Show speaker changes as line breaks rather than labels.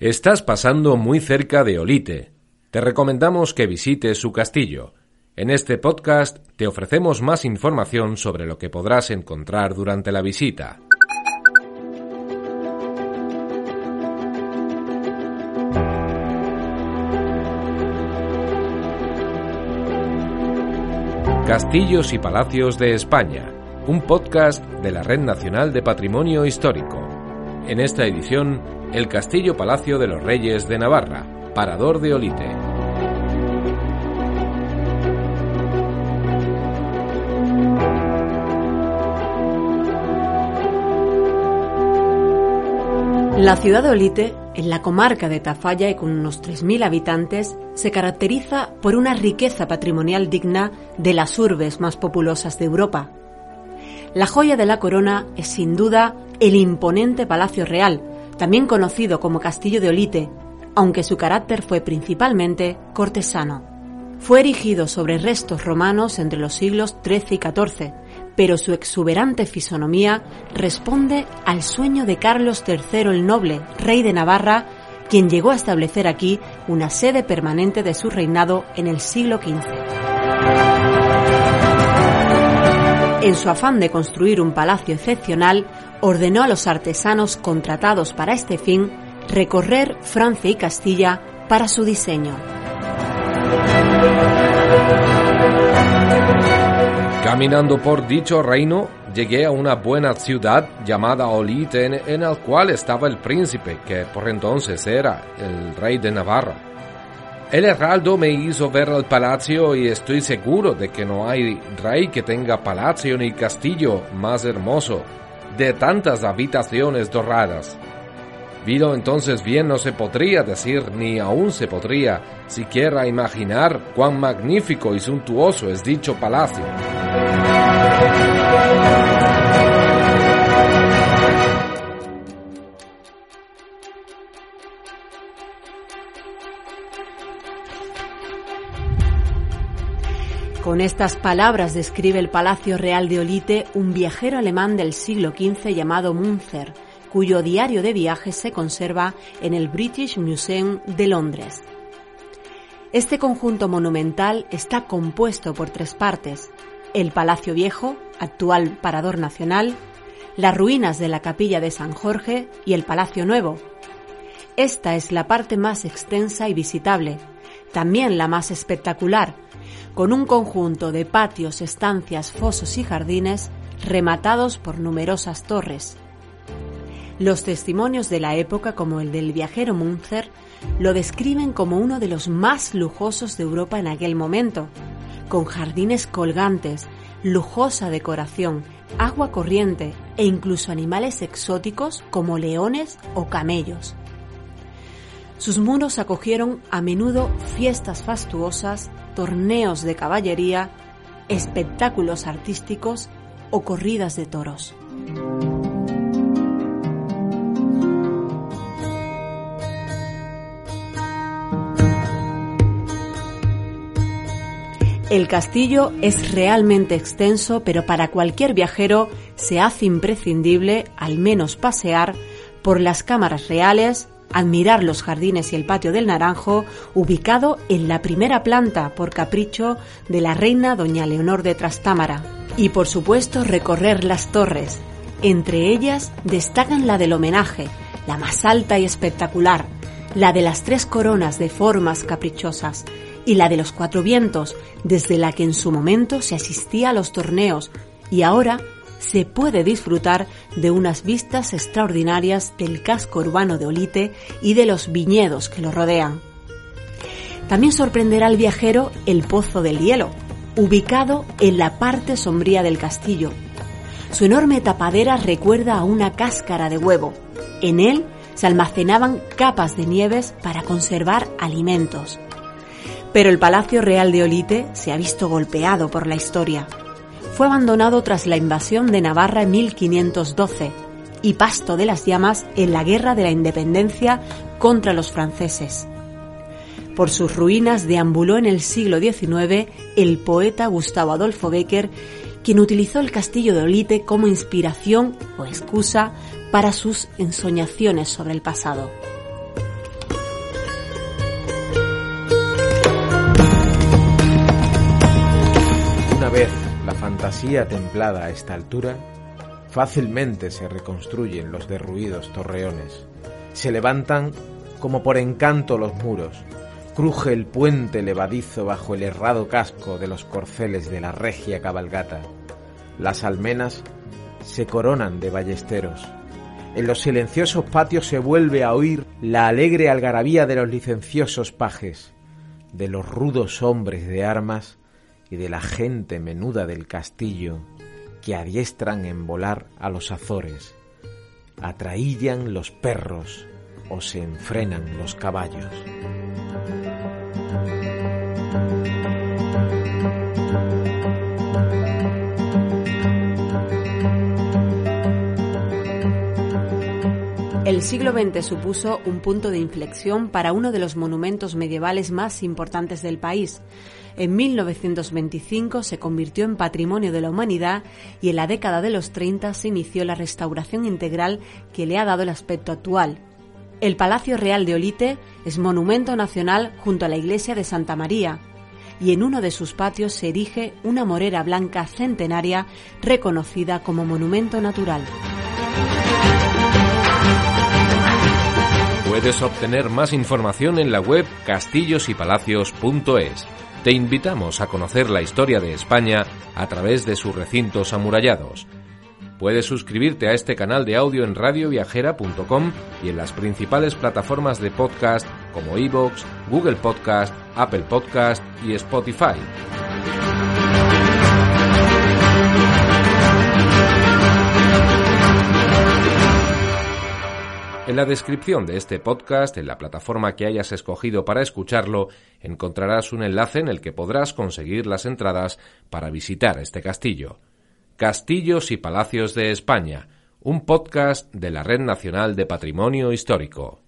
Estás pasando muy cerca de Olite. Te recomendamos que visites su castillo. En este podcast te ofrecemos más información sobre lo que podrás encontrar durante la visita. Castillos y Palacios de España, un podcast de la Red Nacional de Patrimonio Histórico. En esta edición, el Castillo Palacio de los Reyes de Navarra, Parador de Olite.
La ciudad de Olite, en la comarca de Tafalla y con unos 3.000 habitantes, se caracteriza por una riqueza patrimonial digna de las urbes más populosas de Europa. La joya de la corona es sin duda el imponente Palacio Real, también conocido como Castillo de Olite, aunque su carácter fue principalmente cortesano. Fue erigido sobre restos romanos entre los siglos XIII y XIV, pero su exuberante fisonomía responde al sueño de Carlos III el Noble, rey de Navarra, quien llegó a establecer aquí una sede permanente de su reinado en el siglo XV. En su afán de construir un palacio excepcional, ordenó a los artesanos contratados para este fin recorrer Francia y Castilla para su diseño.
Caminando por dicho reino, llegué a una buena ciudad llamada Olite, en, en la cual estaba el príncipe, que por entonces era el rey de Navarra. El heraldo me hizo ver el palacio y estoy seguro de que no hay rey que tenga palacio ni castillo más hermoso de tantas habitaciones doradas. Vido entonces bien no se podría decir ni aún se podría siquiera imaginar cuán magnífico y suntuoso es dicho palacio.
Con estas palabras describe el Palacio Real de Olite un viajero alemán del siglo XV llamado Munzer, cuyo diario de viajes se conserva en el British Museum de Londres. Este conjunto monumental está compuesto por tres partes, el Palacio Viejo, actual Parador Nacional, las ruinas de la Capilla de San Jorge y el Palacio Nuevo. Esta es la parte más extensa y visitable, también la más espectacular, con un conjunto de patios, estancias, fosos y jardines rematados por numerosas torres. Los testimonios de la época, como el del viajero Munzer, lo describen como uno de los más lujosos de Europa en aquel momento, con jardines colgantes, lujosa decoración, agua corriente e incluso animales exóticos como leones o camellos. Sus muros acogieron a menudo fiestas fastuosas, torneos de caballería, espectáculos artísticos o corridas de toros. El castillo es realmente extenso, pero para cualquier viajero se hace imprescindible al menos pasear por las cámaras reales, admirar los jardines y el patio del Naranjo, ubicado en la primera planta por capricho de la reina doña Leonor de Trastámara, y por supuesto recorrer las torres. Entre ellas destacan la del homenaje, la más alta y espectacular, la de las tres coronas de formas caprichosas, y la de los cuatro vientos, desde la que en su momento se asistía a los torneos y ahora se puede disfrutar de unas vistas extraordinarias del casco urbano de Olite y de los viñedos que lo rodean. También sorprenderá al viajero el Pozo del Hielo, ubicado en la parte sombría del castillo. Su enorme tapadera recuerda a una cáscara de huevo. En él se almacenaban capas de nieves para conservar alimentos. Pero el Palacio Real de Olite se ha visto golpeado por la historia. Fue abandonado tras la invasión de Navarra en 1512 y pasto de las llamas en la Guerra de la Independencia contra los franceses. Por sus ruinas deambuló en el siglo XIX el poeta Gustavo Adolfo Becker, quien utilizó el castillo de Olite como inspiración o excusa para sus ensoñaciones sobre el pasado.
Fantasía templada a esta altura, fácilmente se reconstruyen los derruidos torreones. Se levantan como por encanto los muros, cruje el puente levadizo bajo el errado casco de los corceles de la regia cabalgata. Las almenas se coronan de ballesteros. En los silenciosos patios se vuelve a oír la alegre algarabía de los licenciosos pajes, de los rudos hombres de armas y de la gente menuda del castillo que adiestran en volar a los azores, atraían los perros o se enfrenan los caballos.
El siglo XX supuso un punto de inflexión para uno de los monumentos medievales más importantes del país. En 1925 se convirtió en Patrimonio de la Humanidad y en la década de los 30 se inició la restauración integral que le ha dado el aspecto actual. El Palacio Real de Olite es monumento nacional junto a la iglesia de Santa María y en uno de sus patios se erige una morera blanca centenaria reconocida como monumento natural.
Puedes obtener más información en la web castillosypalacios.es. Te invitamos a conocer la historia de España a través de sus recintos amurallados. Puedes suscribirte a este canal de audio en radioviajera.com y en las principales plataformas de podcast como iVoox, Google Podcast, Apple Podcast y Spotify. En la descripción de este podcast, en la plataforma que hayas escogido para escucharlo, encontrarás un enlace en el que podrás conseguir las entradas para visitar este castillo. Castillos y Palacios de España, un podcast de la Red Nacional de Patrimonio Histórico.